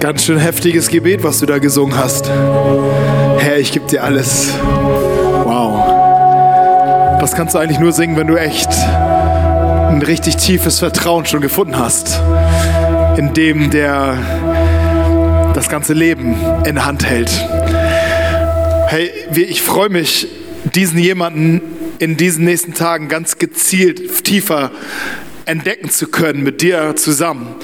Ganz schön heftiges Gebet, was du da gesungen hast. Herr, ich gebe dir alles. Wow. Das kannst du eigentlich nur singen, wenn du echt ein richtig tiefes Vertrauen schon gefunden hast. In dem, der das ganze Leben in der Hand hält. Hey, ich freue mich, diesen jemanden in diesen nächsten Tagen ganz gezielt tiefer entdecken zu können mit dir zusammen.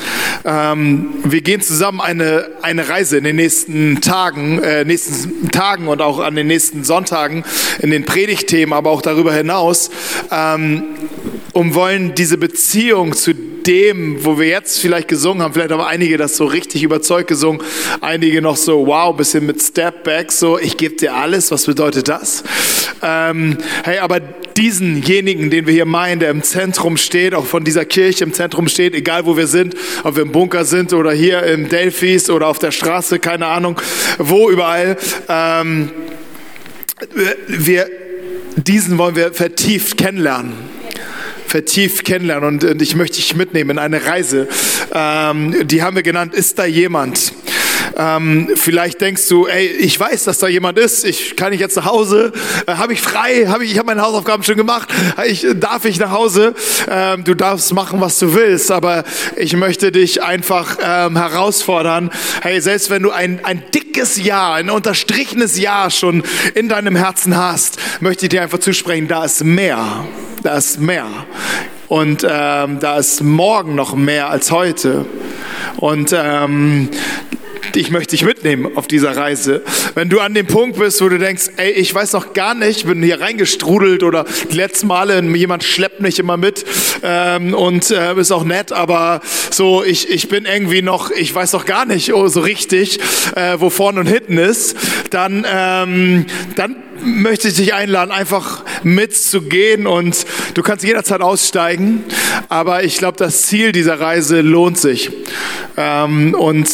Ähm, wir gehen zusammen eine, eine Reise in den nächsten Tagen, äh, nächsten Tagen und auch an den nächsten Sonntagen in den Predigtthemen, aber auch darüber hinaus, ähm, um wollen diese Beziehung zu dem, wo wir jetzt vielleicht gesungen haben, vielleicht haben einige das so richtig überzeugt gesungen, einige noch so, wow, bisschen mit Step Back, so, ich gebe dir alles, was bedeutet das? Ähm, hey, aber diesenjenigen, den wir hier meinen, der im Zentrum steht, auch von dieser Kirche im Zentrum steht, egal wo wir sind, ob wir im Bunker sind oder hier im Delphis oder auf der Straße, keine Ahnung, wo überall, ähm, wir, diesen wollen wir vertieft kennenlernen vertieft kennenlernen und, und ich möchte dich mitnehmen in eine Reise. Ähm, die haben wir genannt, ist da jemand? Ähm, vielleicht denkst du, ey, ich weiß, dass da jemand ist. Ich kann ich jetzt nach Hause? Äh, habe ich frei? Habe ich? Ich habe meine Hausaufgaben schon gemacht. Ich, darf ich nach Hause? Ähm, du darfst machen, was du willst, aber ich möchte dich einfach ähm, herausfordern. Hey, selbst wenn du ein ein dickes Ja, ein unterstrichenes Ja schon in deinem Herzen hast, möchte ich dir einfach zusprechen, da ist mehr da ist mehr. Und ähm, da ist morgen noch mehr als heute. Und ähm, ich möchte dich mitnehmen auf dieser Reise. Wenn du an dem Punkt bist, wo du denkst, ey, ich weiß noch gar nicht, bin hier reingestrudelt oder die letzten Male jemand schleppt mich immer mit ähm, und äh, ist auch nett, aber so ich, ich bin irgendwie noch, ich weiß noch gar nicht oh, so richtig, äh, wo vorne und hinten ist, dann ähm, dann möchte ich dich einladen, einfach mitzugehen und du kannst jederzeit aussteigen, aber ich glaube, das Ziel dieser Reise lohnt sich. Ähm, und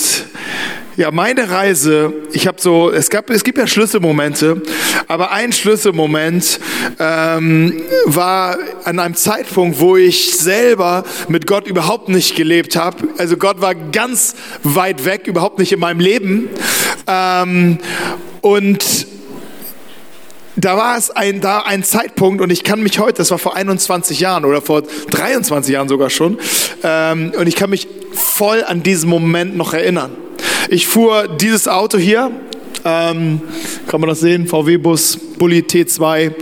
ja, meine Reise, ich habe so, es gab, es gibt ja Schlüsselmomente, aber ein Schlüsselmoment ähm, war an einem Zeitpunkt, wo ich selber mit Gott überhaupt nicht gelebt habe. Also Gott war ganz weit weg, überhaupt nicht in meinem Leben. Ähm, und da war es ein, da ein Zeitpunkt und ich kann mich heute, das war vor 21 Jahren oder vor 23 Jahren sogar schon, ähm, und ich kann mich voll an diesen Moment noch erinnern. Ich fuhr dieses Auto hier, ähm, kann man das sehen, VW-Bus, Bulli T2,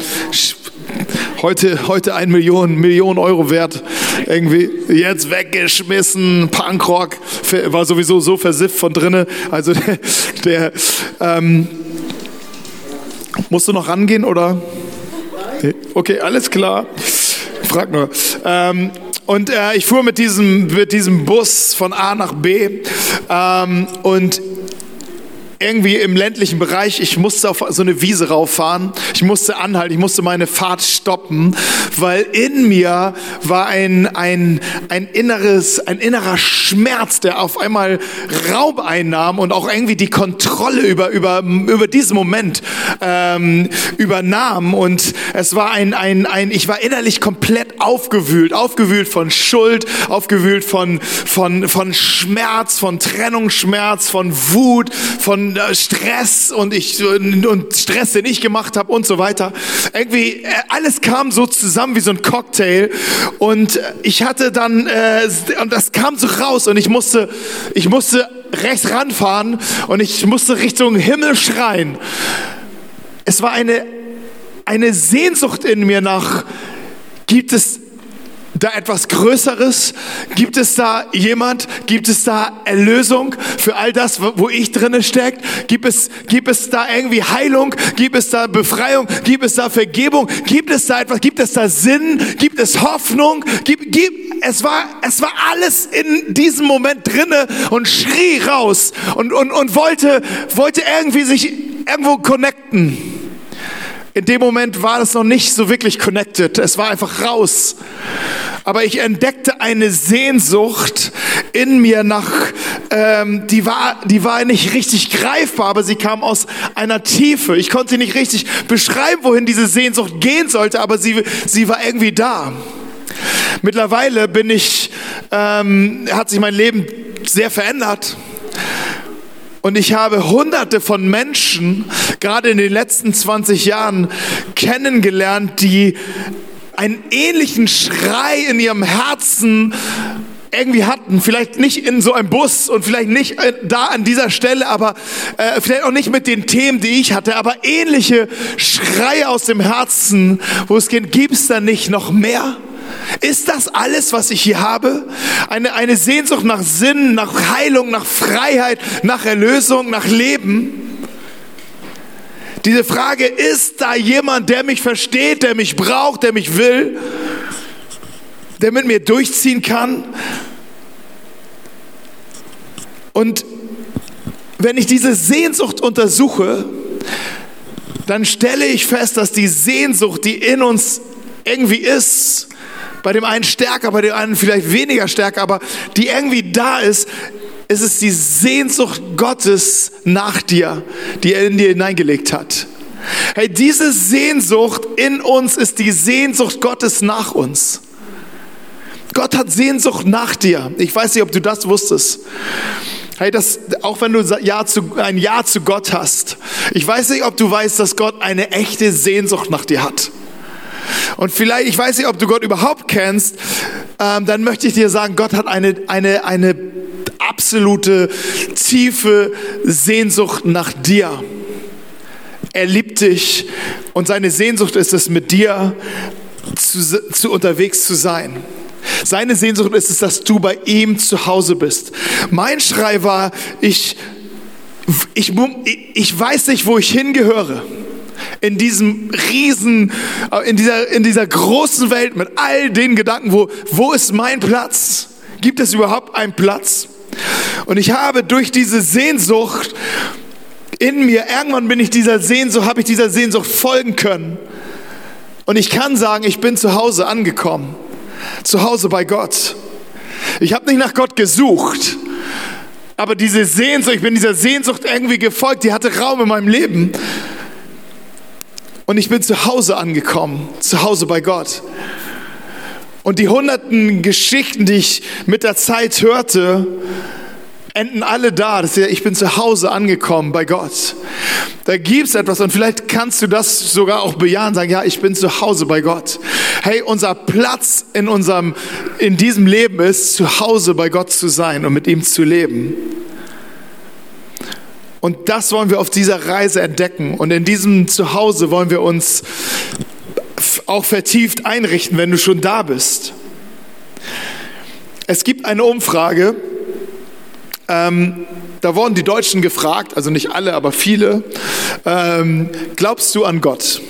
heute, heute ein Million, Million Euro wert, irgendwie jetzt weggeschmissen, Punkrock, war sowieso so versifft von drinnen, also der, der ähm, Musst du noch rangehen oder? Okay, alles klar. Frag nur. Ähm, und äh, ich fuhr mit diesem, mit diesem Bus von A nach B ähm, und irgendwie im ländlichen Bereich, ich musste auf so eine Wiese rauffahren, ich musste anhalten, ich musste meine Fahrt stoppen, weil in mir war ein, ein, ein inneres, ein innerer Schmerz, der auf einmal Raum einnahm und auch irgendwie die Kontrolle über, über, über diesen Moment ähm, übernahm. Und es war ein, ein, ein, ich war innerlich komplett aufgewühlt, aufgewühlt von Schuld, aufgewühlt von, von, von Schmerz, von Trennungsschmerz, von Wut, von Stress und ich und Stress, den ich gemacht habe und so weiter. Irgendwie äh, alles kam so zusammen wie so ein Cocktail und ich hatte dann äh, und das kam so raus und ich musste ich musste rechts ranfahren und ich musste Richtung Himmel schreien. Es war eine eine Sehnsucht in mir nach gibt es da etwas Größeres? Gibt es da jemand? Gibt es da Erlösung für all das, wo ich drinne steckt? Gibt es, gibt es da irgendwie Heilung? Gibt es da Befreiung? Gibt es da Vergebung? Gibt es da etwas? Gibt es da Sinn? Gibt es Hoffnung? Gibt, gibt, es war, es war alles in diesem Moment drinne und schrie raus und, und, und wollte, wollte irgendwie sich irgendwo connecten. In dem Moment war es noch nicht so wirklich connected. Es war einfach raus. Aber ich entdeckte eine Sehnsucht in mir nach, ähm, die war, die war nicht richtig greifbar, aber sie kam aus einer Tiefe. Ich konnte nicht richtig beschreiben, wohin diese Sehnsucht gehen sollte, aber sie, sie war irgendwie da. Mittlerweile bin ich, ähm, hat sich mein Leben sehr verändert Und ich habe hunderte von Menschen, gerade in den letzten 20 Jahren, kennengelernt, die einen ähnlichen Schrei in ihrem Herzen irgendwie hatten. Vielleicht nicht in so einem Bus und vielleicht nicht äh, da an dieser Stelle, aber äh, vielleicht auch nicht mit den Themen, die ich hatte, aber ähnliche Schreie aus dem Herzen, wo es geht, gibt es da nicht noch mehr? Ist das alles, was ich hier habe? Eine, eine Sehnsucht nach Sinn, nach Heilung, nach Freiheit, nach Erlösung, nach Leben? Diese Frage, ist da jemand, der mich versteht, der mich braucht, der mich will? der mit mir durchziehen kann. Und wenn ich diese Sehnsucht untersuche, dann stelle ich fest, dass die Sehnsucht, die in uns irgendwie ist, bei dem einen stärker, bei dem einen vielleicht weniger stärker, aber die irgendwie da ist, ist es die Sehnsucht Gottes nach dir, die er in dir hineingelegt hat. Hey, diese Sehnsucht in uns ist die Sehnsucht Gottes nach uns. Gott hat Sehnsucht nach dir. Ich weiß nicht, ob du das wusstest. Hey, das, auch wenn du ja zu, ein Ja zu Gott hast, ich weiß nicht, ob du weißt, dass Gott eine echte Sehnsucht nach dir hat. Und vielleicht, ich weiß nicht, ob du Gott überhaupt kennst, ähm, dann möchte ich dir sagen, Gott hat eine, eine, eine absolute, tiefe Sehnsucht nach dir. Er liebt dich und seine Sehnsucht ist es, mit dir zu, zu unterwegs zu sein. Seine Sehnsucht ist es, dass du bei ihm zu Hause bist. Mein Schrei war, ich, ich, ich weiß nicht, wo ich hingehöre. In diesem riesen, in dieser, in dieser großen Welt mit all den Gedanken, wo, wo ist mein Platz? Gibt es überhaupt einen Platz? Und ich habe durch diese Sehnsucht in mir, irgendwann bin ich dieser Sehnsucht, habe ich dieser Sehnsucht folgen können. Und ich kann sagen, ich bin zu Hause angekommen zu Hause bei Gott. Ich habe nicht nach Gott gesucht, aber diese Sehnsucht, ich bin dieser Sehnsucht irgendwie gefolgt, die hatte Raum in meinem Leben. Und ich bin zu Hause angekommen, zu Hause bei Gott. Und die hunderten Geschichten, die ich mit der Zeit hörte, enden alle da. Das ist ja, ich bin zu Hause angekommen bei Gott. Da gibt es etwas und vielleicht kannst du das sogar auch bejahen, sagen, ja, ich bin zu Hause bei Gott. Hey, unser Platz in unserem, in diesem Leben ist, zu Hause bei Gott zu sein und mit ihm zu leben. Und das wollen wir auf dieser Reise entdecken. Und in diesem Zuhause wollen wir uns auch vertieft einrichten, wenn du schon da bist. Es gibt eine Umfrage, ähm, da wurden die Deutschen gefragt, also nicht alle, aber viele, ähm, glaubst du an Gott?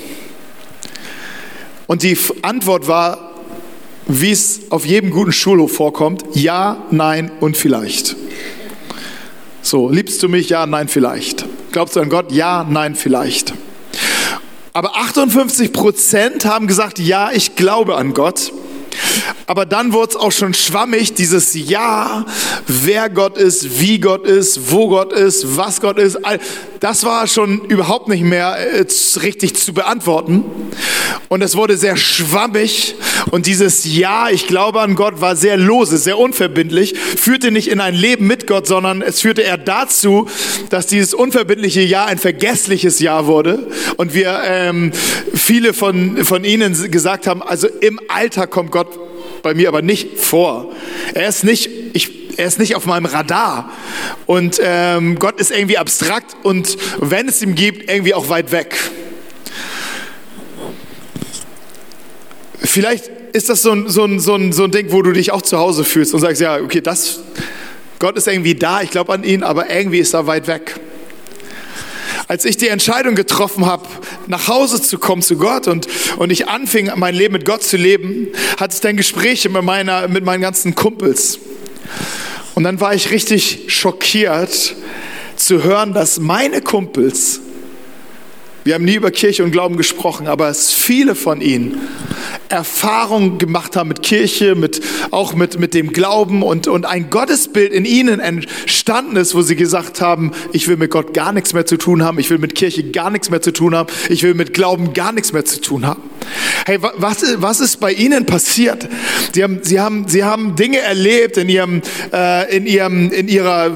Und die Antwort war, wie es auf jedem guten Schulhof vorkommt, ja, nein und vielleicht. So, liebst du mich? Ja, nein, vielleicht. Glaubst du an Gott? Ja, nein, vielleicht. Aber 58 Prozent haben gesagt, ja, ich glaube an Gott. Aber dann wurde es auch schon schwammig, dieses Ja, wer Gott ist, wie Gott ist, wo Gott ist, was Gott ist. Das war schon überhaupt nicht mehr äh, richtig zu beantworten. Und es wurde sehr schwammig. Und dieses Ja, ich glaube an Gott, war sehr lose, sehr unverbindlich, führte nicht in ein Leben mit Gott, sondern es führte eher dazu, dass dieses unverbindliche Ja ein vergessliches Ja wurde. Und wir ähm, viele von, von Ihnen gesagt haben, also im Alter kommt Gott bei mir aber nicht vor. Er ist nicht, ich, er ist nicht auf meinem Radar. Und ähm, Gott ist irgendwie abstrakt und wenn es ihn gibt, irgendwie auch weit weg. Vielleicht ist das so ein, so, ein, so, ein, so ein Ding, wo du dich auch zu Hause fühlst und sagst, ja, okay, das, Gott ist irgendwie da, ich glaube an ihn, aber irgendwie ist er weit weg. Als ich die Entscheidung getroffen habe, nach Hause zu kommen zu Gott und, und ich anfing, mein Leben mit Gott zu leben, hatte ich dann Gespräche mit, meiner, mit meinen ganzen Kumpels. Und dann war ich richtig schockiert zu hören, dass meine Kumpels, wir haben nie über Kirche und Glauben gesprochen, aber es viele von ihnen Erfahrungen gemacht haben mit Kirche, mit, auch mit, mit dem Glauben und, und ein Gottesbild in ihnen entstanden ist, wo sie gesagt haben, ich will mit Gott gar nichts mehr zu tun haben, ich will mit Kirche gar nichts mehr zu tun haben, ich will mit Glauben gar nichts mehr zu tun haben. Hey, was, was ist bei ihnen passiert? Sie haben, sie haben, sie haben Dinge erlebt in ihrem, äh, in ihrem, in ihrer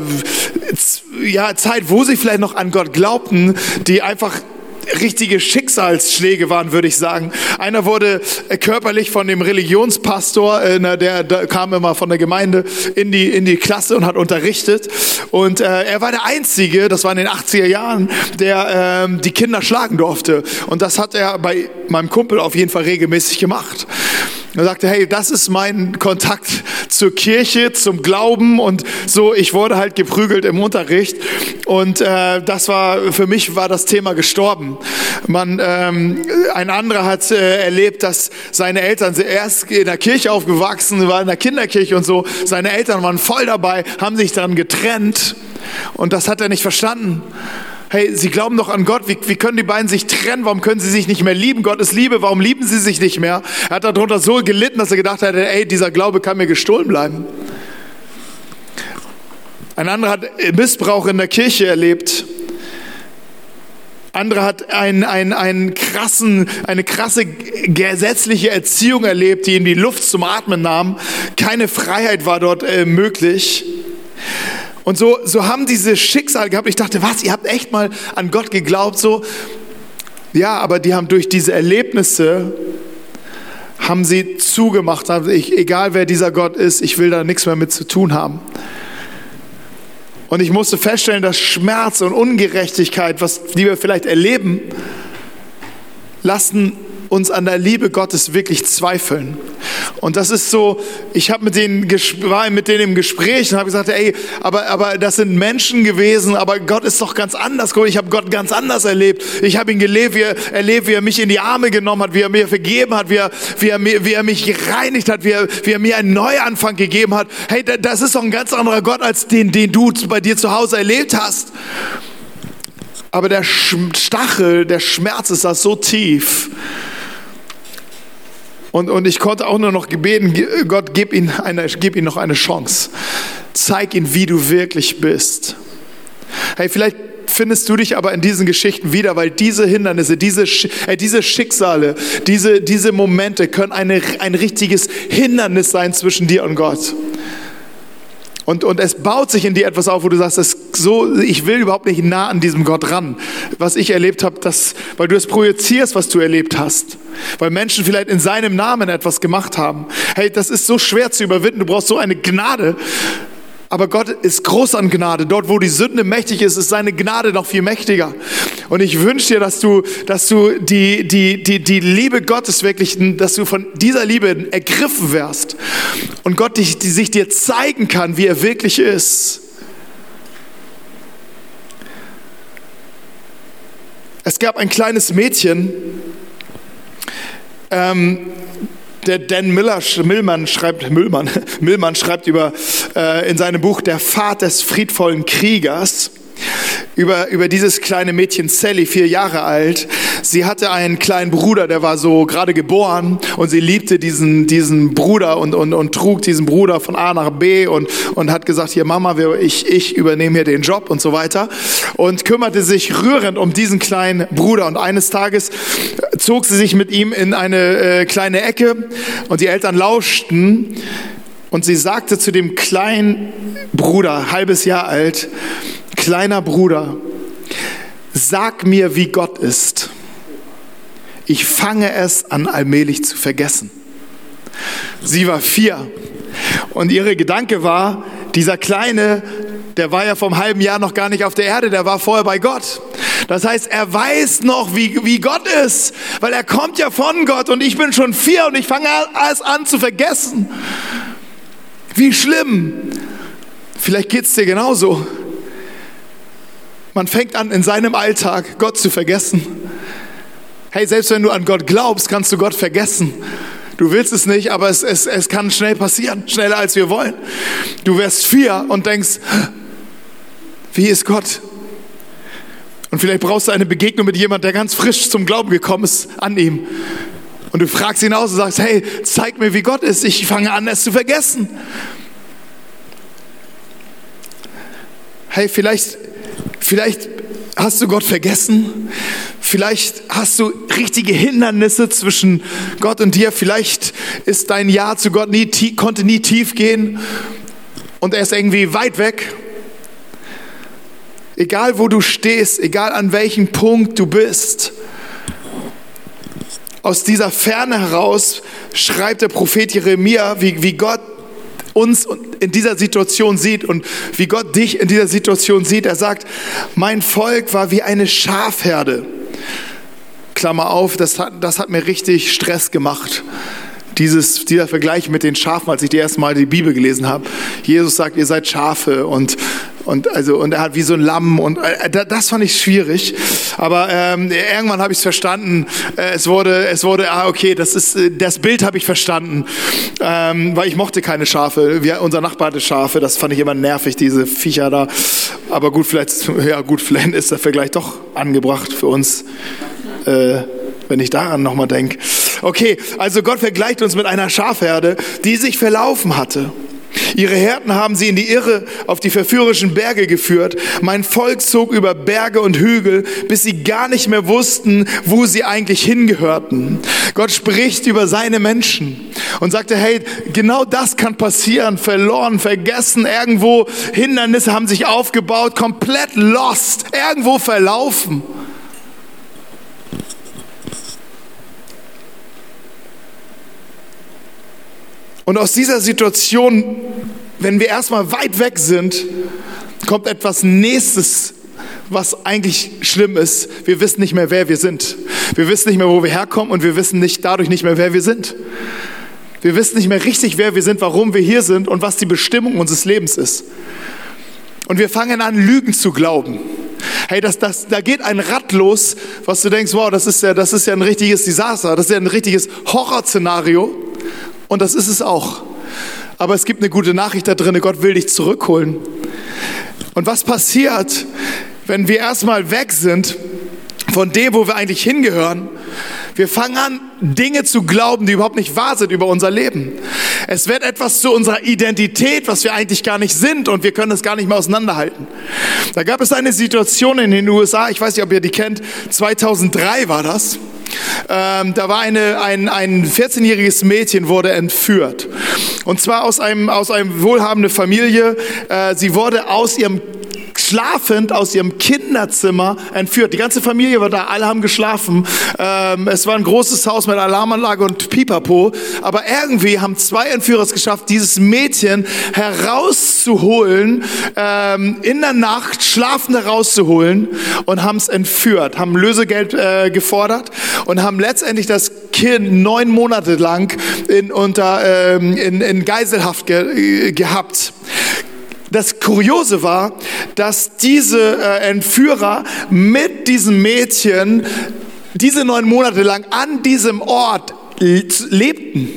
ja, Zeit, wo sie vielleicht noch an Gott glaubten, die einfach richtige Schicksalsschläge waren, würde ich sagen. Einer wurde äh, körperlich von dem Religionspastor, äh, der, der kam immer von der Gemeinde in die, in die Klasse und hat unterrichtet. Und äh, er war der Einzige, das war in den 80er Jahren, der äh, die Kinder schlagen durfte. Und das hat er bei meinem Kumpel auf jeden Fall regelmäßig gemacht. Er sagte, hey, das ist mein Kontakt zur Kirche, zum Glauben und so. Ich wurde halt geprügelt im Unterricht und äh, das war für mich war das Thema gestorben. Man, ähm, ein anderer hat äh, erlebt, dass seine Eltern erst in der Kirche aufgewachsen, war in der Kinderkirche und so. Seine Eltern waren voll dabei, haben sich dann getrennt und das hat er nicht verstanden hey, sie glauben doch an Gott, wie, wie können die beiden sich trennen? Warum können sie sich nicht mehr lieben? Gott ist Liebe, warum lieben sie sich nicht mehr? Er hat darunter so gelitten, dass er gedacht hat, ey, dieser Glaube kann mir gestohlen bleiben. Ein anderer hat Missbrauch in der Kirche erlebt. Andere hat einen, einen, einen krassen, eine krasse gesetzliche Erziehung erlebt, die ihm die Luft zum Atmen nahm. Keine Freiheit war dort äh, möglich. Und so, so haben diese Schicksal gehabt. Ich dachte, was, ihr habt echt mal an Gott geglaubt, so. Ja, aber die haben durch diese Erlebnisse, haben sie zugemacht, haben ich, egal wer dieser Gott ist, ich will da nichts mehr mit zu tun haben. Und ich musste feststellen, dass Schmerz und Ungerechtigkeit, was die wir vielleicht erleben, lassen uns an der Liebe Gottes wirklich zweifeln. Und das ist so, ich habe mit denen war mit denen im Gespräch und habe gesagt, ey, aber aber das sind Menschen gewesen, aber Gott ist doch ganz anders. Ich habe Gott ganz anders erlebt. Ich habe ihn gelebt, wie er erlebt, wie er mich in die Arme genommen hat, wie er mir vergeben hat, wie er wie er, wie er mich gereinigt hat, wie er, wie er mir einen Neuanfang gegeben hat. Hey, das ist doch ein ganz anderer Gott als den, den du bei dir zu Hause erlebt hast. Aber der Stachel, der Schmerz ist das so tief, und, und ich konnte auch nur noch gebeten, Gott, gib ihm, eine, gib ihm noch eine Chance. Zeig ihm, wie du wirklich bist. Hey, vielleicht findest du dich aber in diesen Geschichten wieder, weil diese Hindernisse, diese, äh, diese Schicksale, diese, diese Momente können eine, ein richtiges Hindernis sein zwischen dir und Gott. Und, und es baut sich in dir etwas auf, wo du sagst, es so, ich will überhaupt nicht nah an diesem Gott ran. Was ich erlebt habe, das, weil du es projizierst, was du erlebt hast. Weil Menschen vielleicht in seinem Namen etwas gemacht haben. Hey, das ist so schwer zu überwinden. Du brauchst so eine Gnade, aber Gott ist groß an Gnade. Dort, wo die Sünde mächtig ist, ist seine Gnade noch viel mächtiger. Und ich wünsche dir, dass du, dass du die, die, die, die Liebe Gottes wirklich, dass du von dieser Liebe ergriffen wärst. Und Gott dich, die sich dir zeigen kann, wie er wirklich ist. Es gab ein kleines Mädchen, ähm, der Dan Miller, Millmann schreibt, Müllmann, Millmann schreibt über, äh, in seinem Buch Der Pfad des friedvollen Kriegers über, über dieses kleine Mädchen Sally, vier Jahre alt. Sie hatte einen kleinen Bruder, der war so gerade geboren und sie liebte diesen, diesen Bruder und, und, und trug diesen Bruder von A nach B und, und hat gesagt, hier Mama, ich, ich übernehme hier den Job und so weiter und kümmerte sich rührend um diesen kleinen Bruder und eines Tages zog sie sich mit ihm in eine äh, kleine Ecke und die Eltern lauschten und sie sagte zu dem kleinen Bruder, halbes Jahr alt, kleiner Bruder, sag mir, wie Gott ist. Ich fange es an, allmählich zu vergessen. Sie war vier und ihre Gedanke war, dieser Kleine, der war ja vom halben Jahr noch gar nicht auf der Erde, der war vorher bei Gott. Das heißt, er weiß noch, wie, wie Gott ist, weil er kommt ja von Gott und ich bin schon vier und ich fange alles an zu vergessen. Wie schlimm. Vielleicht geht es dir genauso. Man fängt an, in seinem Alltag Gott zu vergessen. Hey, selbst wenn du an Gott glaubst, kannst du Gott vergessen. Du willst es nicht, aber es, es, es kann schnell passieren, schneller als wir wollen. Du wirst vier und denkst, wie ist Gott? Vielleicht brauchst du eine Begegnung mit jemandem, der ganz frisch zum Glauben gekommen ist, an ihm. Und du fragst ihn aus und sagst, hey, zeig mir, wie Gott ist. Ich fange an, es zu vergessen. Hey, vielleicht Vielleicht hast du Gott vergessen. Vielleicht hast du richtige Hindernisse zwischen Gott und dir. Vielleicht ist dein Ja zu Gott nie, konnte nie tief gehen und er ist irgendwie weit weg. Egal wo du stehst, egal an welchem Punkt du bist, aus dieser Ferne heraus schreibt der Prophet Jeremia, wie, wie Gott uns in dieser Situation sieht und wie Gott dich in dieser Situation sieht. Er sagt, mein Volk war wie eine Schafherde. Klammer auf, das hat, das hat mir richtig Stress gemacht. Dieses, dieser Vergleich mit den Schafen, als ich die erste Mal die Bibel gelesen habe. Jesus sagt, ihr seid Schafe und und, also, und er hat wie so ein Lamm und äh, das fand ich schwierig. Aber ähm, irgendwann habe ich es verstanden. Äh, es wurde, es wurde, ah, okay, das ist, äh, das Bild habe ich verstanden. Ähm, weil ich mochte keine Schafe. Wir, unser Nachbar hatte Schafe, das fand ich immer nervig, diese Viecher da. Aber gut, vielleicht, ja gut, vielleicht ist der Vergleich doch angebracht für uns. Äh, wenn ich daran nochmal denke. Okay, also Gott vergleicht uns mit einer Schafherde, die sich verlaufen hatte. Ihre Härten haben sie in die Irre auf die verführerischen Berge geführt. Mein Volk zog über Berge und Hügel, bis sie gar nicht mehr wussten, wo sie eigentlich hingehörten. Gott spricht über seine Menschen und sagte, hey, genau das kann passieren. Verloren, vergessen, irgendwo Hindernisse haben sich aufgebaut, komplett lost, irgendwo verlaufen. Und aus dieser Situation, wenn wir erstmal weit weg sind, kommt etwas Nächstes, was eigentlich schlimm ist. Wir wissen nicht mehr, wer wir sind. Wir wissen nicht mehr, wo wir herkommen und wir wissen nicht dadurch nicht mehr, wer wir sind. Wir wissen nicht mehr richtig, wer wir sind, warum wir hier sind und was die Bestimmung unseres Lebens ist. Und wir fangen an, Lügen zu glauben. Hey, das, das, da geht ein Rad los, was du denkst, wow, das ist ja, das ist ja ein richtiges Desaster, das ist ja ein richtiges Horrorszenario. Und das ist es auch. Aber es gibt eine gute Nachricht da drin, Gott will dich zurückholen. Und was passiert, wenn wir erstmal weg sind von dem, wo wir eigentlich hingehören? Wir fangen an, Dinge zu glauben, die überhaupt nicht wahr sind über unser Leben. Es wird etwas zu unserer Identität, was wir eigentlich gar nicht sind und wir können es gar nicht mehr auseinanderhalten. Da gab es eine Situation in den USA, ich weiß nicht, ob ihr die kennt, 2003 war das. Ähm, da war eine, ein, ein 14-jähriges Mädchen wurde entführt. Und zwar aus einem, aus einem wohlhabenden Familie. Äh, sie wurde aus ihrem schlafend aus ihrem Kinderzimmer entführt. Die ganze Familie war da, alle haben geschlafen. Ähm, es war ein großes Haus mit Alarmanlage und Pipapo. Aber irgendwie haben zwei Entführer es geschafft, dieses Mädchen herauszuholen, ähm, in der Nacht schlafend herauszuholen und haben es entführt, haben Lösegeld äh, gefordert und haben letztendlich das Kind neun Monate lang in, unter, ähm, in, in Geiselhaft ge, äh, gehabt. Das Kuriose war, dass diese äh, Entführer mit diesem Mädchen diese neun Monate lang an diesem Ort lebten.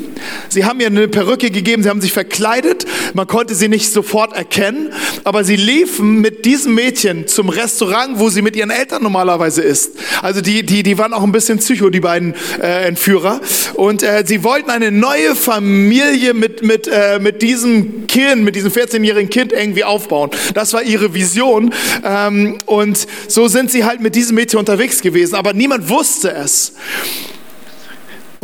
Sie haben ihr eine Perücke gegeben, sie haben sich verkleidet, man konnte sie nicht sofort erkennen, aber sie liefen mit diesem Mädchen zum Restaurant, wo sie mit ihren Eltern normalerweise ist. Also die, die, die waren auch ein bisschen psycho, die beiden äh, Entführer. Und äh, sie wollten eine neue Familie mit, mit, äh, mit diesem Kind, mit diesem 14-jährigen Kind irgendwie aufbauen. Das war ihre Vision. Ähm, und so sind sie halt mit diesem Mädchen unterwegs gewesen, aber niemand wusste es.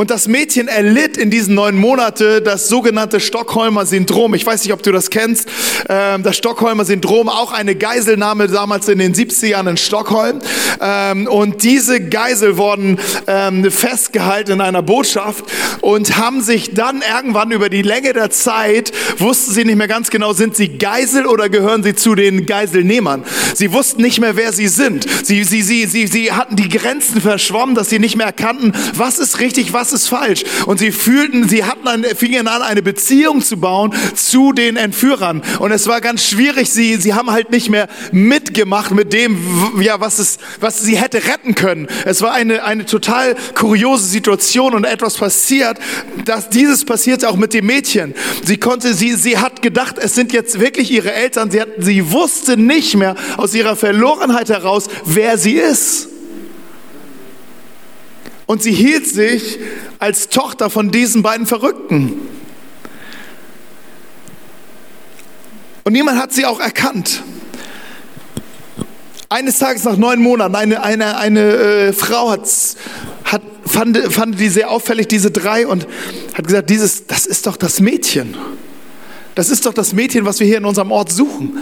Und das Mädchen erlitt in diesen neun Monaten das sogenannte Stockholmer Syndrom. Ich weiß nicht, ob du das kennst. Ähm, das Stockholmer Syndrom, auch eine Geiselnahme damals in den 70ern in Stockholm. Ähm, und diese Geisel wurden ähm, festgehalten in einer Botschaft und haben sich dann irgendwann über die Länge der Zeit, wussten sie nicht mehr ganz genau, sind sie Geisel oder gehören sie zu den Geiselnehmern. Sie wussten nicht mehr, wer sie sind. Sie, sie, sie, sie, sie hatten die Grenzen verschwommen, dass sie nicht mehr erkannten, was ist richtig, was ist falsch. Und sie fühlten, sie hatten an, fingen an, eine Beziehung zu bauen zu den Entführern. Und es war ganz schwierig. Sie, sie haben halt nicht mehr mitgemacht mit dem, ja, was es, was sie hätte retten können. Es war eine, eine total kuriose Situation und etwas passiert, dass dieses passierte auch mit dem Mädchen. Sie konnte, sie, sie hat gedacht, es sind jetzt wirklich ihre Eltern. Sie hat, sie wusste nicht mehr aus ihrer Verlorenheit heraus, wer sie ist. Und sie hielt sich als Tochter von diesen beiden Verrückten. Und niemand hat sie auch erkannt. Eines Tages nach neun Monaten, eine, eine, eine äh, Frau hat, hat, fand, fand die sehr auffällig, diese drei, und hat gesagt, dieses, das ist doch das Mädchen. Das ist doch das Mädchen, was wir hier in unserem Ort suchen.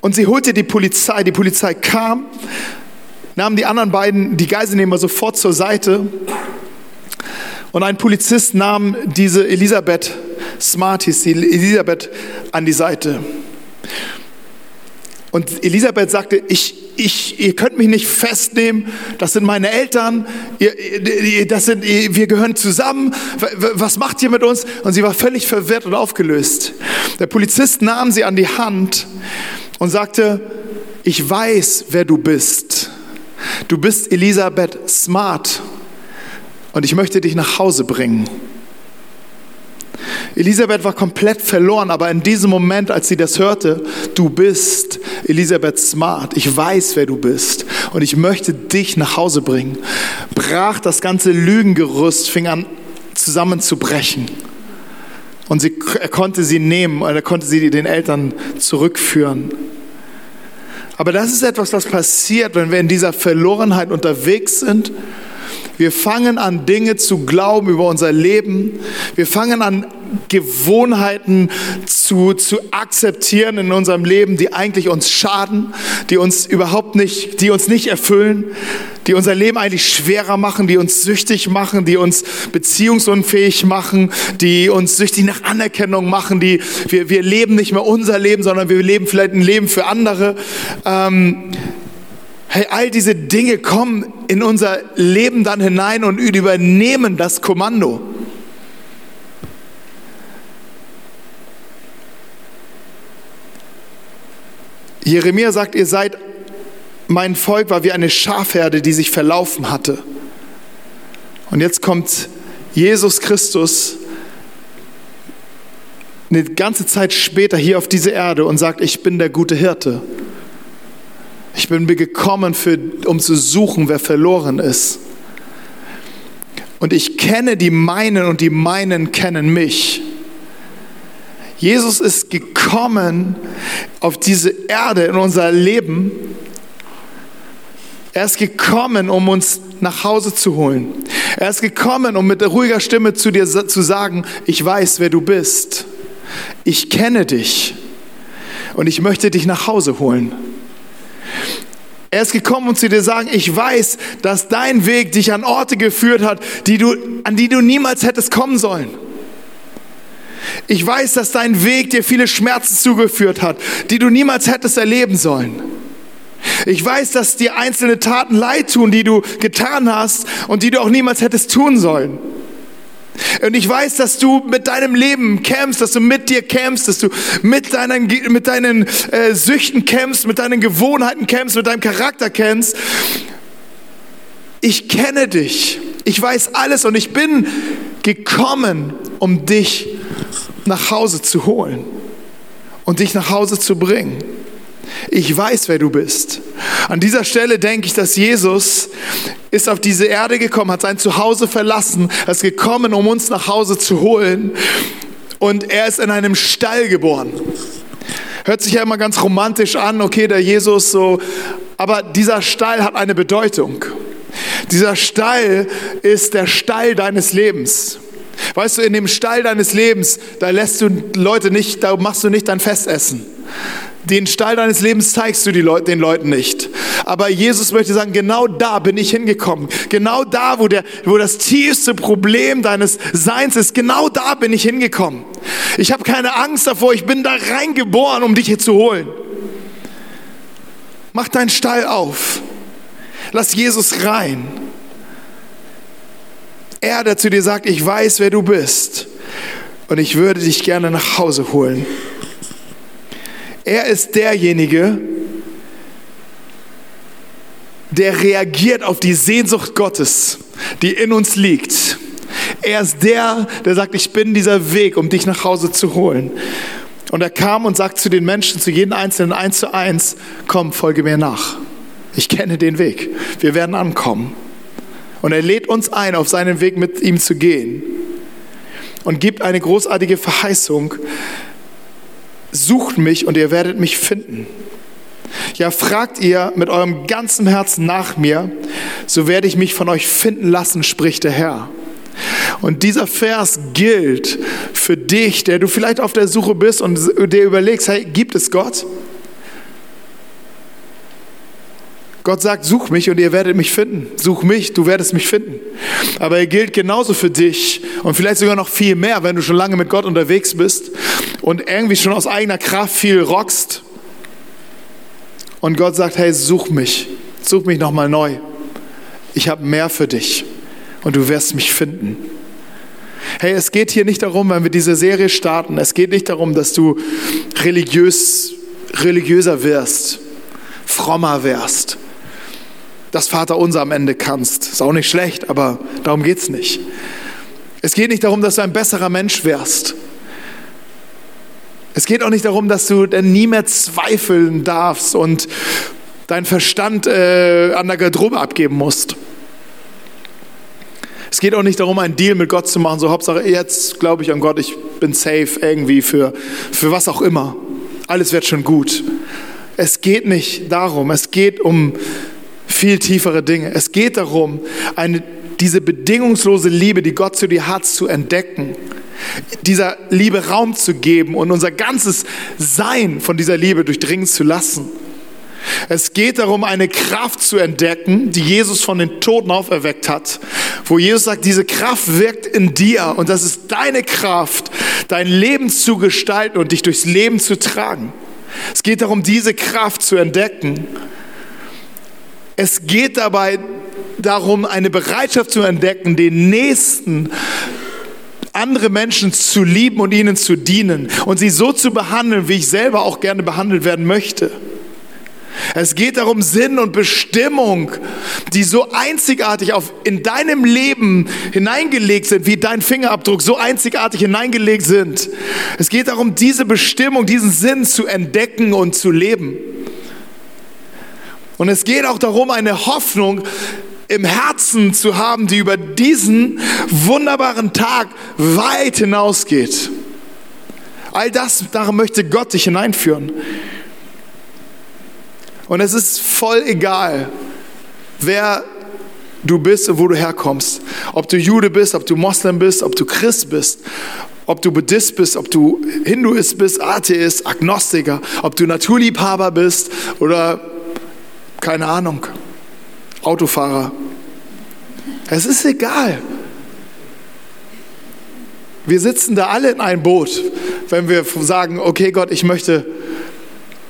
Und sie holte die Polizei. Die Polizei kam, nahm die anderen beiden, die Geiselnehmer, sofort zur Seite. Und ein Polizist nahm diese Elisabeth Smart, hieß sie, Elisabeth, an die Seite. Und Elisabeth sagte, ich, ich, ihr könnt mich nicht festnehmen, das sind meine Eltern, ihr, das sind, wir gehören zusammen, was macht ihr mit uns? Und sie war völlig verwirrt und aufgelöst. Der Polizist nahm sie an die Hand und sagte, ich weiß, wer du bist. Du bist Elisabeth Smart und ich möchte dich nach Hause bringen. Elisabeth war komplett verloren, aber in diesem Moment, als sie das hörte, du bist Elisabeth Smart, ich weiß, wer du bist und ich möchte dich nach Hause bringen, brach das ganze Lügengerüst, fing an zusammenzubrechen. Und sie, er konnte sie nehmen, er konnte sie den Eltern zurückführen. Aber das ist etwas, was passiert, wenn wir in dieser Verlorenheit unterwegs sind wir fangen an, Dinge zu glauben über unser Leben. Wir fangen an, Gewohnheiten zu, zu akzeptieren in unserem Leben, die eigentlich uns schaden, die uns überhaupt nicht, die uns nicht erfüllen, die unser Leben eigentlich schwerer machen, die uns süchtig machen, die uns beziehungsunfähig machen, die uns süchtig nach Anerkennung machen, die wir, wir leben nicht mehr unser Leben, sondern wir leben vielleicht ein Leben für andere. Ähm, Hey, all diese Dinge kommen in unser Leben dann hinein und übernehmen das Kommando. Jeremia sagt, ihr seid, mein Volk war wie eine Schafherde, die sich verlaufen hatte. Und jetzt kommt Jesus Christus eine ganze Zeit später hier auf diese Erde und sagt, ich bin der gute Hirte. Ich bin gekommen, für, um zu suchen, wer verloren ist. Und ich kenne die meinen und die meinen kennen mich. Jesus ist gekommen auf diese Erde in unser Leben. Er ist gekommen, um uns nach Hause zu holen. Er ist gekommen, um mit ruhiger Stimme zu dir zu sagen, ich weiß, wer du bist. Ich kenne dich und ich möchte dich nach Hause holen. Er ist gekommen, um zu dir sagen, ich weiß, dass dein Weg dich an Orte geführt hat, die du, an die du niemals hättest kommen sollen. Ich weiß, dass dein Weg dir viele Schmerzen zugeführt hat, die du niemals hättest erleben sollen. Ich weiß, dass dir einzelne Taten leid tun, die du getan hast und die du auch niemals hättest tun sollen. Und ich weiß, dass du mit deinem Leben kämpfst, dass du mit dir kämpfst, dass du mit deinen, mit deinen äh, Süchten kämpfst, mit deinen Gewohnheiten kämpfst, mit deinem Charakter kämpfst. Ich kenne dich. Ich weiß alles und ich bin gekommen, um dich nach Hause zu holen und dich nach Hause zu bringen. Ich weiß, wer du bist. An dieser Stelle denke ich, dass Jesus ist auf diese Erde gekommen, hat sein Zuhause verlassen, ist gekommen, um uns nach Hause zu holen. Und er ist in einem Stall geboren. Hört sich ja immer ganz romantisch an, okay, der Jesus so. Aber dieser Stall hat eine Bedeutung. Dieser Stall ist der Stall deines Lebens. Weißt du, in dem Stall deines Lebens, da lässt du Leute nicht, da machst du nicht dein Festessen. Den Stall deines Lebens zeigst du den Leuten nicht. Aber Jesus möchte sagen, genau da bin ich hingekommen. Genau da, wo, der, wo das tiefste Problem deines Seins ist, genau da bin ich hingekommen. Ich habe keine Angst davor, ich bin da reingeboren, um dich hier zu holen. Mach deinen Stall auf. Lass Jesus rein. Er, der zu dir sagt, ich weiß, wer du bist. Und ich würde dich gerne nach Hause holen. Er ist derjenige, der reagiert auf die Sehnsucht Gottes, die in uns liegt. Er ist der, der sagt, ich bin dieser Weg, um dich nach Hause zu holen. Und er kam und sagt zu den Menschen, zu jedem Einzelnen eins zu eins, komm, folge mir nach. Ich kenne den Weg. Wir werden ankommen. Und er lädt uns ein, auf seinen Weg mit ihm zu gehen. Und gibt eine großartige Verheißung, Sucht mich und ihr werdet mich finden. Ja, fragt ihr mit eurem ganzen Herzen nach mir, so werde ich mich von euch finden lassen, spricht der Herr. Und dieser Vers gilt für dich, der du vielleicht auf der Suche bist und dir überlegst, hey, gibt es Gott? Gott sagt, such mich und ihr werdet mich finden. Such mich, du werdest mich finden. Aber er gilt genauso für dich und vielleicht sogar noch viel mehr, wenn du schon lange mit Gott unterwegs bist und irgendwie schon aus eigener Kraft viel rockst. Und Gott sagt, hey, such mich, such mich nochmal neu. Ich habe mehr für dich und du wirst mich finden. Hey, es geht hier nicht darum, wenn wir diese Serie starten, es geht nicht darum, dass du religiös, religiöser wirst, frommer wirst, das Vaterunser am Ende kannst. Ist auch nicht schlecht, aber darum geht es nicht. Es geht nicht darum, dass du ein besserer Mensch wärst. Es geht auch nicht darum, dass du dann nie mehr zweifeln darfst und deinen Verstand äh, an der Garderobe abgeben musst. Es geht auch nicht darum, einen Deal mit Gott zu machen, so Hauptsache jetzt glaube ich an Gott, ich bin safe irgendwie für, für was auch immer. Alles wird schon gut. Es geht nicht darum, es geht um viel tiefere Dinge. Es geht darum, eine, diese bedingungslose Liebe, die Gott zu dir hat, zu entdecken, dieser Liebe Raum zu geben und unser ganzes Sein von dieser Liebe durchdringen zu lassen. Es geht darum, eine Kraft zu entdecken, die Jesus von den Toten auferweckt hat, wo Jesus sagt, diese Kraft wirkt in dir und das ist deine Kraft, dein Leben zu gestalten und dich durchs Leben zu tragen. Es geht darum, diese Kraft zu entdecken. Es geht dabei darum, eine Bereitschaft zu entdecken, den Nächsten andere Menschen zu lieben und ihnen zu dienen und sie so zu behandeln, wie ich selber auch gerne behandelt werden möchte. Es geht darum, Sinn und Bestimmung, die so einzigartig auf, in deinem Leben hineingelegt sind, wie dein Fingerabdruck so einzigartig hineingelegt sind. Es geht darum, diese Bestimmung, diesen Sinn zu entdecken und zu leben. Und es geht auch darum, eine Hoffnung im Herzen zu haben, die über diesen wunderbaren Tag weit hinausgeht. All das, darin möchte Gott dich hineinführen. Und es ist voll egal, wer du bist und wo du herkommst. Ob du Jude bist, ob du Moslem bist, ob du Christ bist, ob du Buddhist bist, ob du Hinduist bist, Atheist, Agnostiker, ob du Naturliebhaber bist oder keine Ahnung, Autofahrer. Es ist egal. Wir sitzen da alle in einem Boot, wenn wir sagen, okay Gott, ich möchte,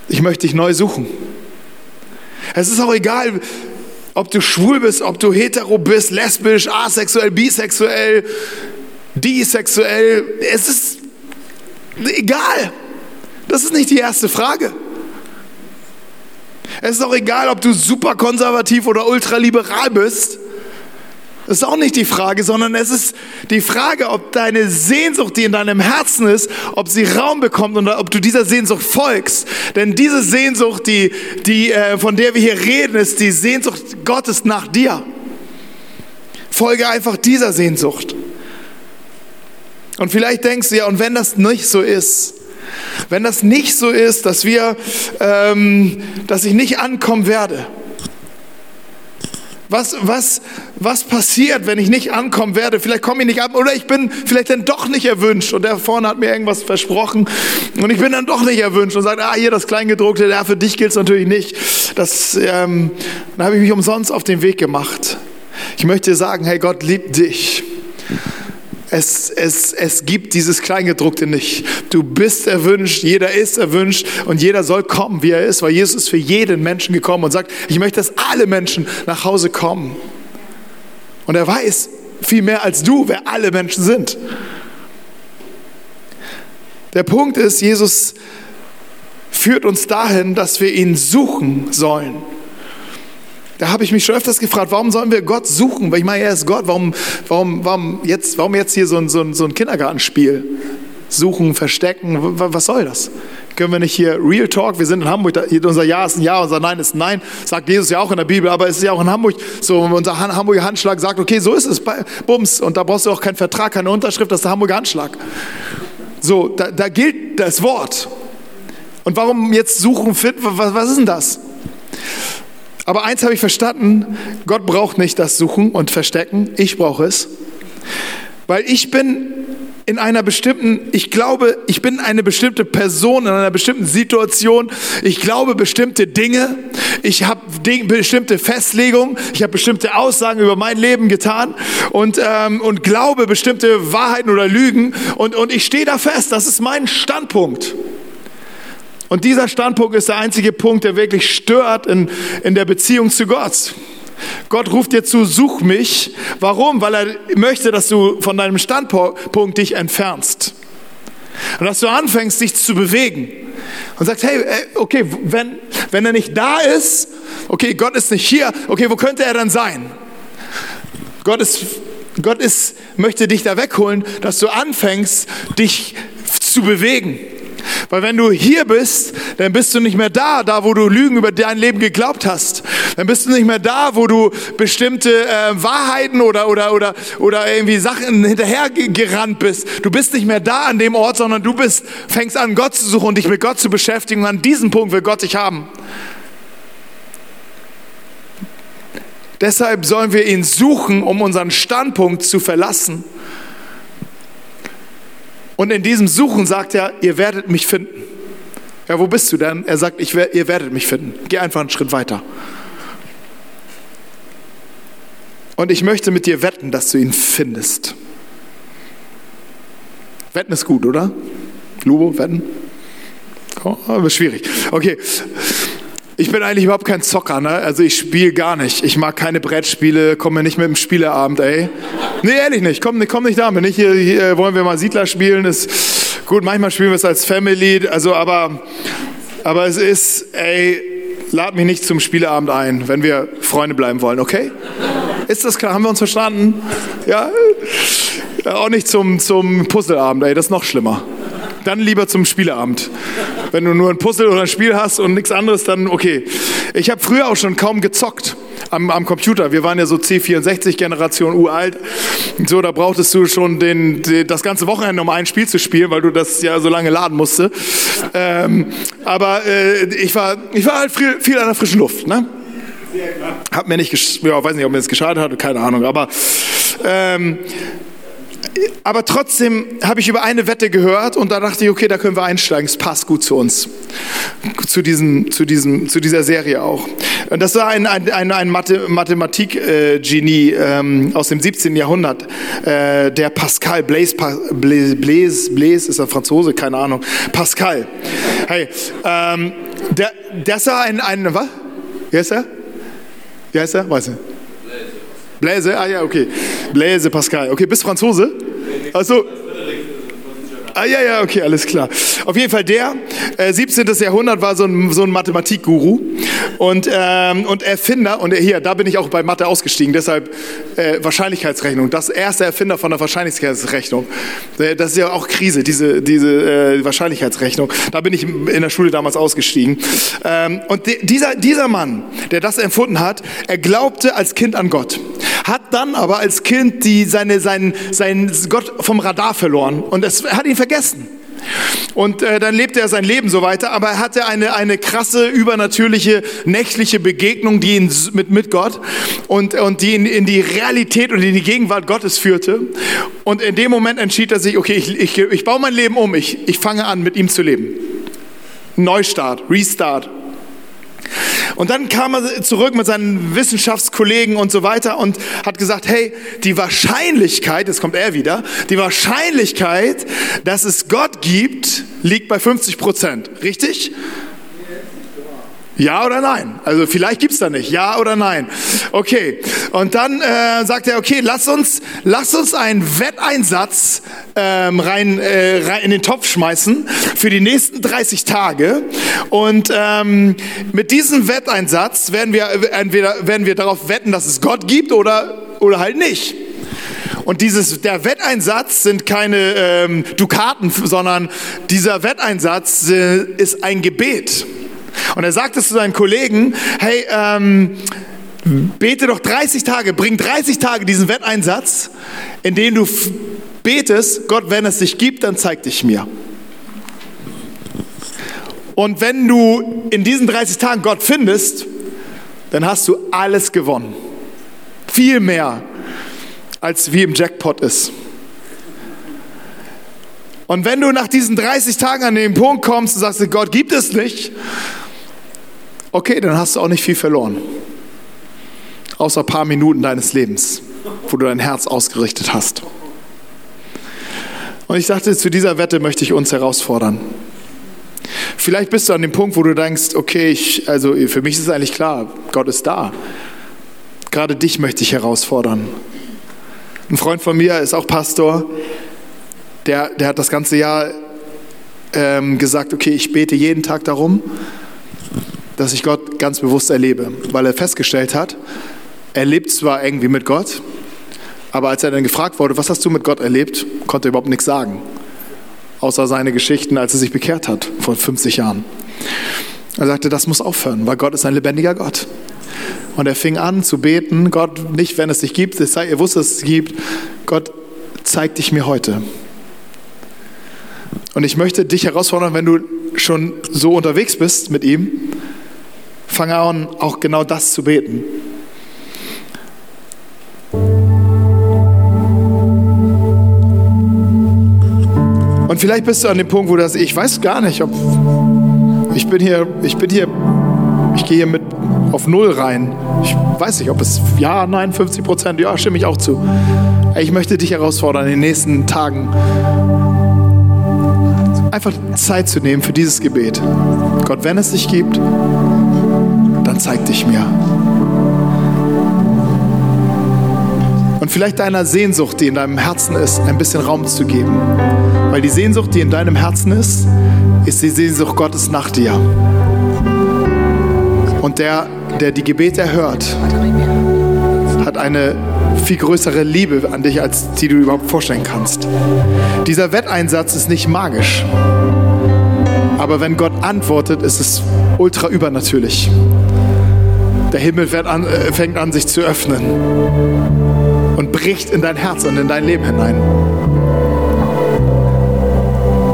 ich möchte dich neu suchen. Es ist auch egal, ob du schwul bist, ob du hetero bist, lesbisch, asexuell, bisexuell, disexuell. Es ist egal. Das ist nicht die erste Frage. Es ist auch egal, ob du super konservativ oder ultraliberal bist. Das ist auch nicht die Frage, sondern es ist die Frage, ob deine Sehnsucht, die in deinem Herzen ist, ob sie Raum bekommt oder ob du dieser Sehnsucht folgst. Denn diese Sehnsucht, die, die, äh, von der wir hier reden, ist die Sehnsucht Gottes nach dir. Folge einfach dieser Sehnsucht. Und vielleicht denkst du ja, und wenn das nicht so ist, wenn das nicht so ist, dass wir, ähm, dass ich nicht ankommen werde, was, was, was passiert, wenn ich nicht ankommen werde? Vielleicht komme ich nicht an oder ich bin vielleicht dann doch nicht erwünscht und der vorne hat mir irgendwas versprochen und ich bin dann doch nicht erwünscht und sagt, ah, hier das Kleingedruckte, ja, für dich gilt es natürlich nicht. Das, ähm, dann habe ich mich umsonst auf den Weg gemacht. Ich möchte sagen, hey, Gott liebt dich. Es, es, es gibt dieses Kleingedruckte nicht. Du bist erwünscht, jeder ist erwünscht und jeder soll kommen, wie er ist, weil Jesus ist für jeden Menschen gekommen und sagt, ich möchte, dass alle Menschen nach Hause kommen. Und er weiß viel mehr als du, wer alle Menschen sind. Der Punkt ist, Jesus führt uns dahin, dass wir ihn suchen sollen. Da habe ich mich schon öfters gefragt, warum sollen wir Gott suchen? Weil ich meine, er ist Gott. Warum, warum, warum, jetzt, warum jetzt hier so ein, so, ein, so ein Kindergartenspiel? Suchen, verstecken, was soll das? Können wir nicht hier Real Talk? Wir sind in Hamburg, unser Ja ist ein Ja, unser Nein ist ein Nein, sagt Jesus ja auch in der Bibel, aber es ist ja auch in Hamburg so, unser Hamburger Handschlag sagt, okay, so ist es, Bums, und da brauchst du auch keinen Vertrag, keine Unterschrift, das ist der Hamburger Handschlag. So, da, da gilt das Wort. Und warum jetzt suchen, finden, was, was ist denn das? Aber eins habe ich verstanden, Gott braucht nicht das Suchen und Verstecken, ich brauche es. Weil ich bin in einer bestimmten, ich glaube, ich bin eine bestimmte Person in einer bestimmten Situation. Ich glaube bestimmte Dinge. ich habe bestimmte Festlegungen, ich habe bestimmte Aussagen über mein Leben getan und, ähm, und glaube bestimmte Wahrheiten oder Lügen und, und ich stehe da fest, das ist mein Standpunkt. Und dieser Standpunkt ist der einzige Punkt, der wirklich stört in, in der Beziehung zu Gott. Gott ruft dir zu, such mich. Warum? Weil er möchte, dass du von deinem Standpunkt dich entfernst. Und dass du anfängst, dich zu bewegen. Und sagst, hey, äh, okay, wenn, wenn er nicht da ist, okay, Gott ist nicht hier, okay, wo könnte er dann sein? Gott ist, Gott ist, möchte dich da wegholen, dass du anfängst, dich zu bewegen. Weil wenn du hier bist, dann bist du nicht mehr da, da wo du Lügen über dein Leben geglaubt hast. Dann bist du nicht mehr da, wo du bestimmte äh, Wahrheiten oder, oder, oder, oder irgendwie Sachen hinterhergerannt bist. Du bist nicht mehr da an dem Ort, sondern du bist, fängst an, Gott zu suchen und dich mit Gott zu beschäftigen. Und an diesem Punkt will Gott dich haben. Deshalb sollen wir ihn suchen, um unseren Standpunkt zu verlassen. Und in diesem Suchen sagt er, ihr werdet mich finden. Ja, wo bist du denn? Er sagt, ich, ihr werdet mich finden. Geh einfach einen Schritt weiter. Und ich möchte mit dir wetten, dass du ihn findest. Wetten ist gut, oder? Lubo, wetten? Oh, aber schwierig. Okay. Ich bin eigentlich überhaupt kein Zocker, ne? Also ich spiele gar nicht. Ich mag keine Brettspiele, komme nicht mit dem Spieleabend, ey. Nee, ehrlich nicht. Komm, komm nicht damit. Nicht hier, hier wollen wir mal Siedler spielen. Ist gut, manchmal spielen wir es als Family, also aber, aber es ist, ey, lad mich nicht zum Spieleabend ein, wenn wir Freunde bleiben wollen, okay? Ist das klar? Haben wir uns verstanden? Ja? ja auch nicht zum, zum Puzzleabend, ey, das ist noch schlimmer. Dann lieber zum Spieleabend. Wenn du nur ein Puzzle oder ein Spiel hast und nichts anderes, dann okay. Ich habe früher auch schon kaum gezockt am, am Computer. Wir waren ja so C64-Generation uralt. So, da brauchtest du schon den, den, das ganze Wochenende, um ein Spiel zu spielen, weil du das ja so lange laden musste. Ähm, aber äh, ich, war, ich war halt viel, viel an der frischen Luft. Ne? Hat mir nicht, ja, weiß nicht, ob mir das geschadet hat, keine Ahnung. Aber ähm, aber trotzdem habe ich über eine Wette gehört und da dachte ich, okay, da können wir einsteigen. Es passt gut zu uns, zu, diesen, zu, diesem, zu dieser Serie auch. Und das war ein, ein, ein, ein Mathematik-Genie ähm, aus dem 17. Jahrhundert, äh, der Pascal Blaise, Blaise, Blaise, Blaise ist ein Franzose, keine Ahnung. Pascal. Hey, ähm, der, das war ein, ein, was? Wie heißt er? Wie heißt er? Weiß ich. Blaise, ah ja, okay. Blaise Pascal. Okay, bist Franzose? Also, Ah ja, ja, okay, alles klar. Auf jeden Fall der, äh, 17. Jahrhundert war so ein, so ein Mathematikguru und, ähm, und Erfinder, und hier, da bin ich auch bei Mathe ausgestiegen, deshalb äh, Wahrscheinlichkeitsrechnung, das erste Erfinder von der Wahrscheinlichkeitsrechnung. Äh, das ist ja auch Krise, diese, diese äh, Wahrscheinlichkeitsrechnung. Da bin ich in der Schule damals ausgestiegen. Ähm, und de, dieser, dieser Mann, der das empfunden hat, er glaubte als Kind an Gott, hat dann aber als Kind die, seine, seinen, seinen Gott vom Radar verloren und es hat ihn vergessen. Und äh, dann lebte er sein Leben so weiter, aber er hatte eine, eine krasse, übernatürliche, nächtliche Begegnung, die ihn mit, mit Gott und, und die ihn in die Realität und in die Gegenwart Gottes führte. Und in dem Moment entschied er sich, okay, ich, ich, ich baue mein Leben um, ich, ich fange an, mit ihm zu leben. Neustart, Restart. Und dann kam er zurück mit seinen Wissenschaftskollegen und so weiter und hat gesagt, hey, die Wahrscheinlichkeit, jetzt kommt er wieder, die Wahrscheinlichkeit, dass es Gott gibt, liegt bei 50 Prozent. Richtig? Ja oder nein? Also vielleicht gibt's da nicht. Ja oder nein? Okay. Und dann äh, sagt er, okay, lass uns, lass uns einen Wetteinsatz ähm, rein, äh, rein in den Topf schmeißen für die nächsten 30 Tage. Und ähm, mit diesem Wetteinsatz werden wir entweder werden wir darauf wetten, dass es Gott gibt oder oder halt nicht. Und dieses, der Wetteinsatz sind keine ähm, Dukaten, sondern dieser Wetteinsatz äh, ist ein Gebet. Und er sagte zu seinen Kollegen, hey, ähm, bete doch 30 Tage, bring 30 Tage diesen Wetteinsatz, in dem du betest, Gott, wenn es dich gibt, dann zeig dich mir. Und wenn du in diesen 30 Tagen Gott findest, dann hast du alles gewonnen. Viel mehr, als wie im Jackpot ist. Und wenn du nach diesen 30 Tagen an den Punkt kommst und sagst, Gott gibt es nicht, Okay, dann hast du auch nicht viel verloren. Außer ein paar Minuten deines Lebens, wo du dein Herz ausgerichtet hast. Und ich dachte, zu dieser Wette möchte ich uns herausfordern. Vielleicht bist du an dem Punkt, wo du denkst, okay, ich, also für mich ist es eigentlich klar, Gott ist da. Gerade dich möchte ich herausfordern. Ein Freund von mir ist auch Pastor, der, der hat das ganze Jahr ähm, gesagt, okay, ich bete jeden Tag darum, dass ich Gott ganz bewusst erlebe, weil er festgestellt hat, er lebt zwar irgendwie mit Gott, aber als er dann gefragt wurde, was hast du mit Gott erlebt, konnte er überhaupt nichts sagen, außer seine Geschichten, als er sich bekehrt hat vor 50 Jahren. Er sagte, das muss aufhören, weil Gott ist ein lebendiger Gott. Und er fing an zu beten, Gott, nicht wenn es dich gibt, ihr wusstet, dass es gibt, Gott, zeig dich mir heute. Und ich möchte dich herausfordern, wenn du schon so unterwegs bist mit ihm, fange an, auch genau das zu beten. Und vielleicht bist du an dem Punkt, wo du das, ich weiß gar nicht, ob ich bin hier, ich bin hier, ich gehe hier mit auf Null rein. Ich weiß nicht, ob es ja, nein, 50 Prozent, ja, stimme ich auch zu. Ich möchte dich herausfordern, in den nächsten Tagen einfach Zeit zu nehmen für dieses Gebet. Gott, wenn es dich gibt, dann zeig dich mir. Und vielleicht deiner Sehnsucht, die in deinem Herzen ist, ein bisschen Raum zu geben. Weil die Sehnsucht, die in deinem Herzen ist, ist die Sehnsucht Gottes nach dir. Und der, der die Gebete erhört, hat eine viel größere Liebe an dich, als die du überhaupt vorstellen kannst. Dieser Wetteinsatz ist nicht magisch. Aber wenn Gott antwortet, ist es ultra übernatürlich. Der Himmel an, äh, fängt an, sich zu öffnen und bricht in dein Herz und in dein Leben hinein.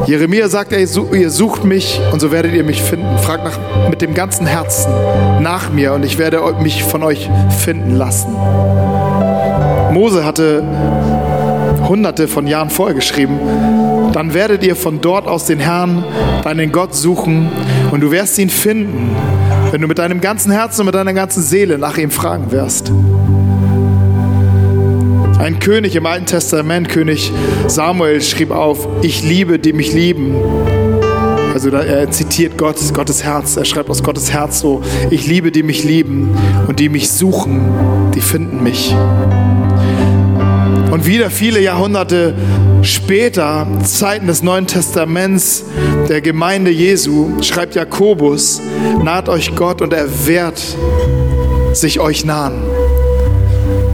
Jeremia sagt, ey, ihr sucht mich und so werdet ihr mich finden. Fragt nach, mit dem ganzen Herzen nach mir und ich werde mich von euch finden lassen. Mose hatte hunderte von Jahren vorher geschrieben, dann werdet ihr von dort aus den Herrn, deinen Gott suchen und du wirst ihn finden, wenn du mit deinem ganzen Herzen und mit deiner ganzen Seele nach ihm fragen wirst. Ein König im Alten Testament, König Samuel, schrieb auf, ich liebe, die mich lieben. Also er zitiert Gott, Gottes Herz. Er schreibt aus Gottes Herz so, ich liebe, die mich lieben und die mich suchen, die finden mich. Und wieder viele Jahrhunderte später, Zeiten des Neuen Testaments, der Gemeinde Jesu, schreibt Jakobus, naht euch Gott und er wird sich euch nahen.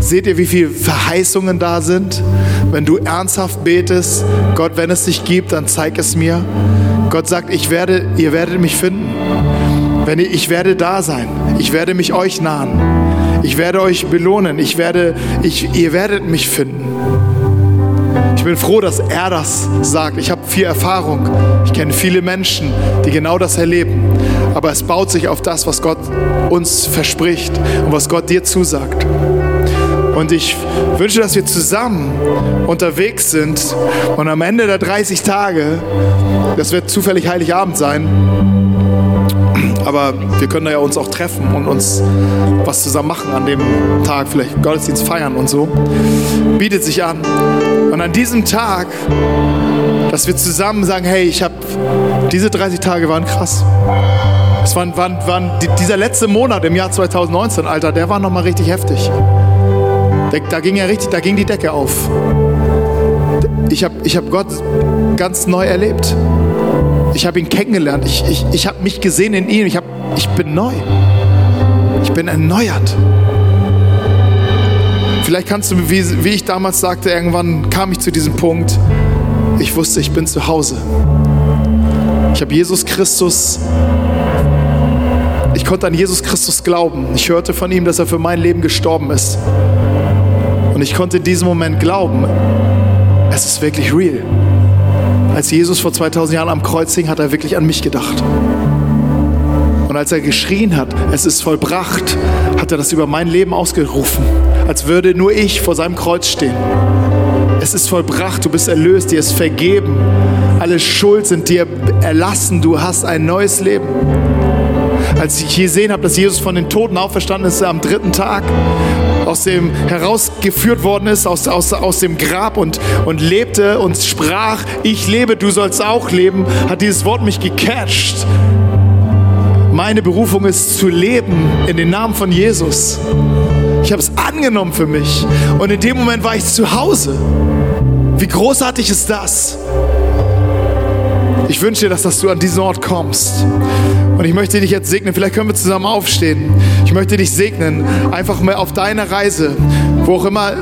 Seht ihr, wie viele Verheißungen da sind? Wenn du ernsthaft betest, Gott, wenn es dich gibt, dann zeig es mir. Gott sagt, ich werde, ihr werdet mich finden. Wenn ich, ich werde da sein. Ich werde mich euch nahen. Ich werde euch belohnen. Ich werde, ich, ihr werdet mich finden. Ich bin froh, dass er das sagt. Ich habe viel Erfahrung. Ich kenne viele Menschen, die genau das erleben. Aber es baut sich auf das, was Gott uns verspricht und was Gott dir zusagt. Und ich wünsche, dass wir zusammen unterwegs sind und am Ende der 30 Tage, das wird zufällig Heiligabend sein, aber wir können da ja uns auch treffen und uns was zusammen machen an dem Tag, vielleicht Gottesdienst feiern und so. Bietet sich an. Und an diesem Tag, dass wir zusammen sagen, hey, ich habe diese 30 Tage waren krass. Es waren, waren, waren, dieser letzte Monat im Jahr 2019, Alter, der war nochmal richtig heftig. Da, da, ging ja richtig, da ging die Decke auf. Ich habe ich hab Gott ganz neu erlebt. Ich habe ihn kennengelernt. Ich, ich, ich habe mich gesehen in ihm. Ich, hab, ich bin neu. Ich bin erneuert. Vielleicht kannst du, wie, wie ich damals sagte, irgendwann kam ich zu diesem Punkt. Ich wusste, ich bin zu Hause. Ich habe Jesus Christus ich konnte an Jesus Christus glauben. Ich hörte von ihm, dass er für mein Leben gestorben ist. Und ich konnte in diesem Moment glauben, es ist wirklich real. Als Jesus vor 2000 Jahren am Kreuz hing, hat er wirklich an mich gedacht. Und als er geschrien hat, es ist vollbracht, hat er das über mein Leben ausgerufen, als würde nur ich vor seinem Kreuz stehen. Es ist vollbracht, du bist erlöst, dir ist vergeben, alle Schuld sind dir erlassen, du hast ein neues Leben. Als ich gesehen habe, dass Jesus von den Toten auferstanden ist am dritten Tag, aus dem herausgeführt worden ist, aus, aus, aus dem Grab und, und lebte und sprach, ich lebe, du sollst auch leben, hat dieses Wort mich gecatcht. Meine Berufung ist zu leben in den Namen von Jesus. Ich habe es angenommen für mich. Und in dem Moment war ich zu Hause. Wie großartig ist das? Ich wünsche dir, dass, dass du an diesen Ort kommst. Und ich möchte dich jetzt segnen. Vielleicht können wir zusammen aufstehen. Ich möchte dich segnen. Einfach mal auf deiner Reise, wo auch immer,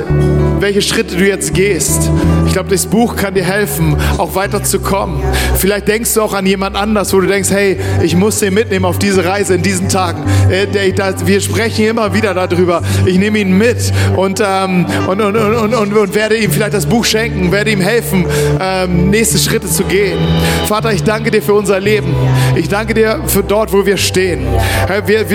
welche Schritte du jetzt gehst. Ich glaube, das Buch kann dir helfen, auch weiterzukommen. Vielleicht denkst du auch an jemand anders, wo du denkst, hey, ich muss den mitnehmen auf diese Reise in diesen Tagen. Äh, wir sprechen immer wieder darüber. Ich nehme ihn mit und, ähm, und, und, und, und, und, werde ihm vielleicht das Buch schenken, werde ihm helfen, ähm, nächste Schritte zu gehen. Vater, ich danke dir für unser Leben. Ich danke dir für dort, wo wir stehen.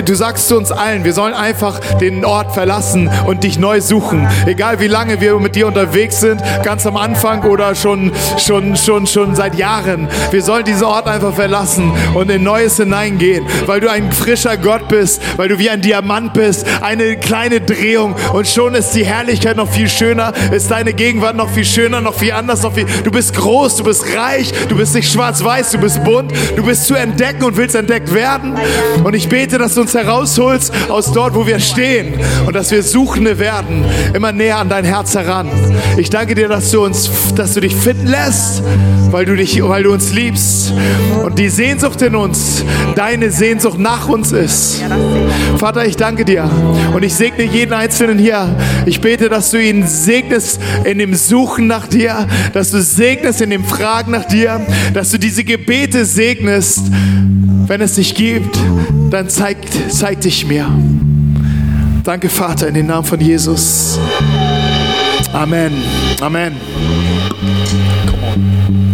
Du sagst zu uns allen, wir sollen einfach den Ort verlassen und dich neu suchen. Egal wie lange wir mit dir unterwegs sind, ganz am Anfang oder schon, schon, schon, schon seit Jahren. Wir sollen diesen Ort einfach verlassen und in Neues hineingehen, weil du ein frischer Gott bist, weil du wie ein Diamant bist. Eine kleine Drehung und schon ist die Herrlichkeit noch viel schöner, ist deine Gegenwart noch viel schöner, noch viel anders, noch viel. Du bist groß, du bist reich, du bist nicht schwarz-weiß, du bist bunt, du bist zu entdecken und willst entdeckt werden. Und ich bete, dass du uns herausholst aus dort, wo wir stehen und dass wir Suchende werden, immer näher an dein Herz heran. Ich danke dir, dass du uns, dass du dich finden lässt, weil du dich, weil du uns liebst und die Sehnsucht in uns, deine Sehnsucht nach uns ist. Vater, ich danke dir und ich segne jeden Einzelnen hier. Ich bete, dass du ihn segnest in dem Suchen nach dir, dass du segnest in dem Fragen nach dir, dass du diese Gebete segnest. Wenn es dich gibt, dann zeig, zeig dich mir. Danke, Vater, in den Namen von Jesus. Amen. Amen. Come on.